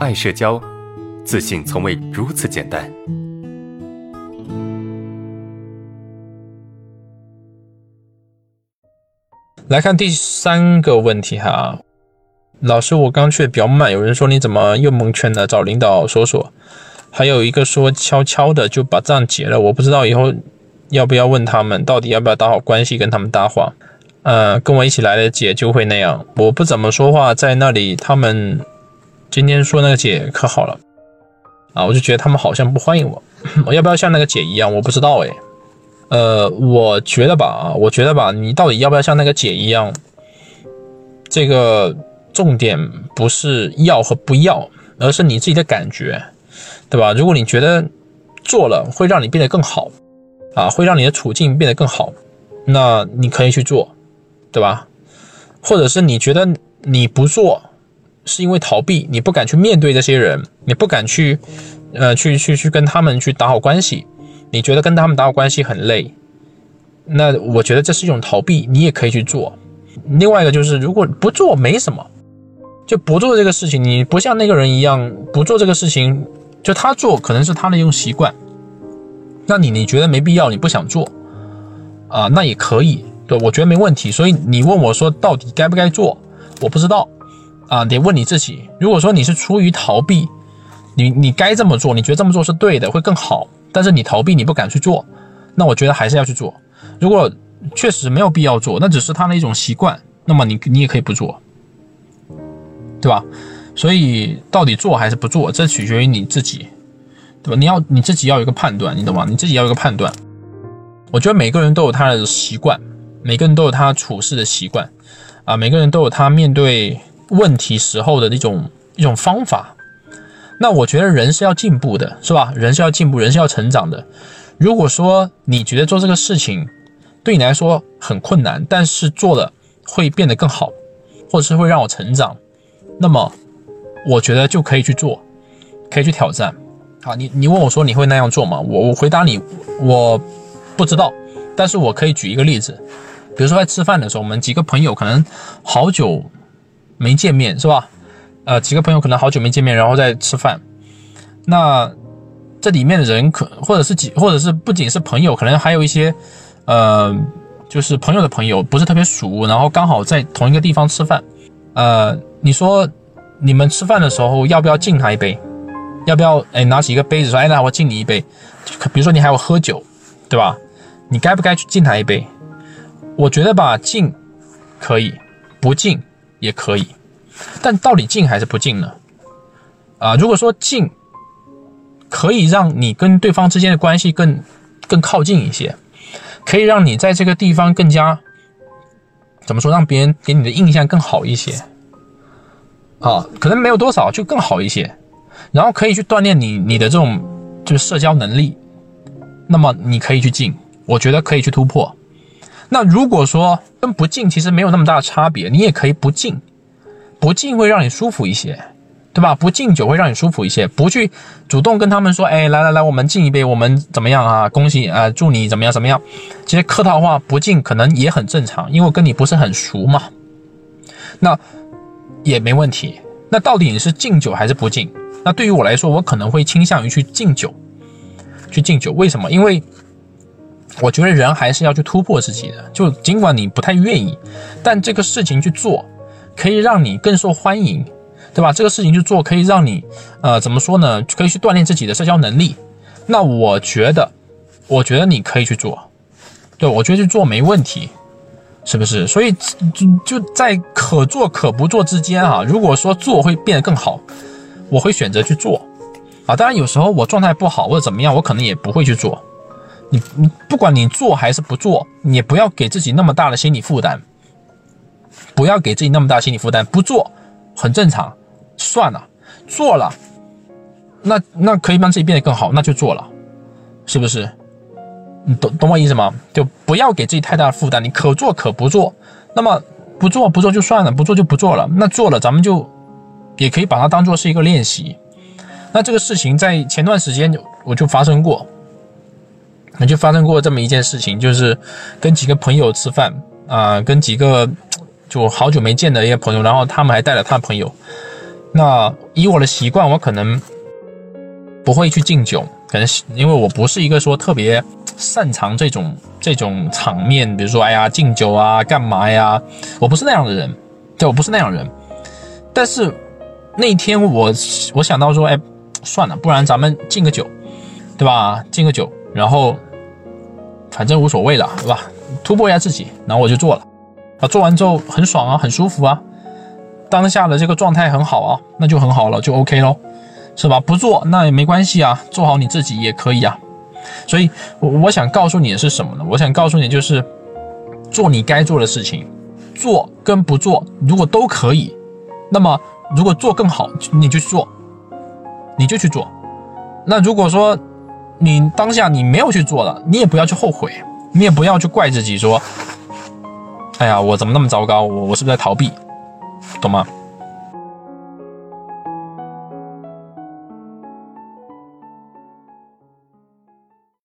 爱社交，自信从未如此简单。来看第三个问题哈，老师，我刚去的比较慢，有人说你怎么又蒙圈了？找领导说说。还有一个说悄悄的就把账结了，我不知道以后要不要问他们，到底要不要打好关系跟他们搭话。呃，跟我一起来的姐就会那样，我不怎么说话，在那里他们今天说那个姐可好了啊，我就觉得他们好像不欢迎我，我要不要像那个姐一样？我不知道诶。呃，我觉得吧，我觉得吧，你到底要不要像那个姐一样？这个重点不是要和不要，而是你自己的感觉。对吧？如果你觉得做了会让你变得更好，啊，会让你的处境变得更好，那你可以去做，对吧？或者是你觉得你不做是因为逃避，你不敢去面对这些人，你不敢去，呃，去去去跟他们去打好关系，你觉得跟他们打好关系很累，那我觉得这是一种逃避，你也可以去做。另外一个就是，如果不做没什么，就不做这个事情，你不像那个人一样不做这个事情。就他做可能是他的一种习惯，那你你觉得没必要，你不想做啊，那也可以，对我觉得没问题。所以你问我说到底该不该做，我不知道啊，得问你自己。如果说你是出于逃避，你你该这么做，你觉得这么做是对的，会更好，但是你逃避，你不敢去做，那我觉得还是要去做。如果确实没有必要做，那只是他的一种习惯，那么你你也可以不做，对吧？所以，到底做还是不做，这取决于你自己，对吧？你要你自己要有一个判断，你懂吗？你自己要有一个判断。我觉得每个人都有他的习惯，每个人都有他处事的习惯，啊，每个人都有他面对问题时候的一种一种方法。那我觉得人是要进步的，是吧？人是要进步，人是要成长的。如果说你觉得做这个事情对你来说很困难，但是做了会变得更好，或者是会让我成长，那么。我觉得就可以去做，可以去挑战。好，你你问我说你会那样做吗？我我回答你，我不知道。但是我可以举一个例子，比如说在吃饭的时候，我们几个朋友可能好久没见面，是吧？呃，几个朋友可能好久没见面，然后在吃饭。那这里面的人可或者是几，或者是不仅是朋友，可能还有一些呃，就是朋友的朋友，不是特别熟，然后刚好在同一个地方吃饭。呃，你说。你们吃饭的时候要不要敬他一杯？要不要哎拿起一个杯子说哎那我敬你一杯？比如说你还要喝酒，对吧？你该不该去敬他一杯？我觉得吧，敬可以，不敬也可以，但到底进还是不进呢？啊，如果说进可以让你跟对方之间的关系更更靠近一些，可以让你在这个地方更加怎么说，让别人给你的印象更好一些。啊，可能没有多少，就更好一些，然后可以去锻炼你你的这种就是社交能力，那么你可以去进，我觉得可以去突破。那如果说跟不进其实没有那么大的差别，你也可以不进，不进会让你舒服一些，对吧？不敬酒会让你舒服一些，不去主动跟他们说，哎，来来来，我们敬一杯，我们怎么样啊？恭喜啊，祝你怎么样怎么样？这些客套话不敬可能也很正常，因为我跟你不是很熟嘛。那。也没问题。那到底你是敬酒还是不敬？那对于我来说，我可能会倾向于去敬酒，去敬酒。为什么？因为我觉得人还是要去突破自己的。就尽管你不太愿意，但这个事情去做，可以让你更受欢迎，对吧？这个事情去做，可以让你，呃，怎么说呢？可以去锻炼自己的社交能力。那我觉得，我觉得你可以去做，对我觉得去做没问题。是不是？所以就就在可做可不做之间啊。如果说做会变得更好，我会选择去做啊。当然有时候我状态不好或者怎么样，我可能也不会去做。你你不管你做还是不做，你不要给自己那么大的心理负担，不要给自己那么大心理负担。不做很正常，算了，做了，那那可以让自己变得更好，那就做了，是不是？你懂懂我意思吗？就不要给自己太大的负担，你可做可不做。那么不做不做就算了，不做就不做了。那做了，咱们就也可以把它当做是一个练习。那这个事情在前段时间我就发生过，那就发生过这么一件事情，就是跟几个朋友吃饭啊，跟几个就好久没见的一些朋友，然后他们还带了他朋友，那以我的习惯，我可能不会去敬酒，可能是因为我不是一个说特别擅长这种这种场面，比如说哎呀敬酒啊，干嘛呀？我不是那样的人，对我不是那样人。但是那天我我想到说，哎，算了，不然咱们敬个酒，对吧？敬个酒，然后反正无所谓了，对吧？突破一下自己，然后我就做了。啊，做完之后很爽啊，很舒服啊。当下的这个状态很好啊，那就很好了，就 OK 咯，是吧？不做那也没关系啊，做好你自己也可以啊。所以，我我想告诉你的是什么呢？我想告诉你就是，做你该做的事情，做跟不做如果都可以，那么如果做更好，你就去做，你就去做。那如果说你当下你没有去做了，你也不要去后悔，你也不要去怪自己说，哎呀，我怎么那么糟糕？我我是不是在逃避？懂吗？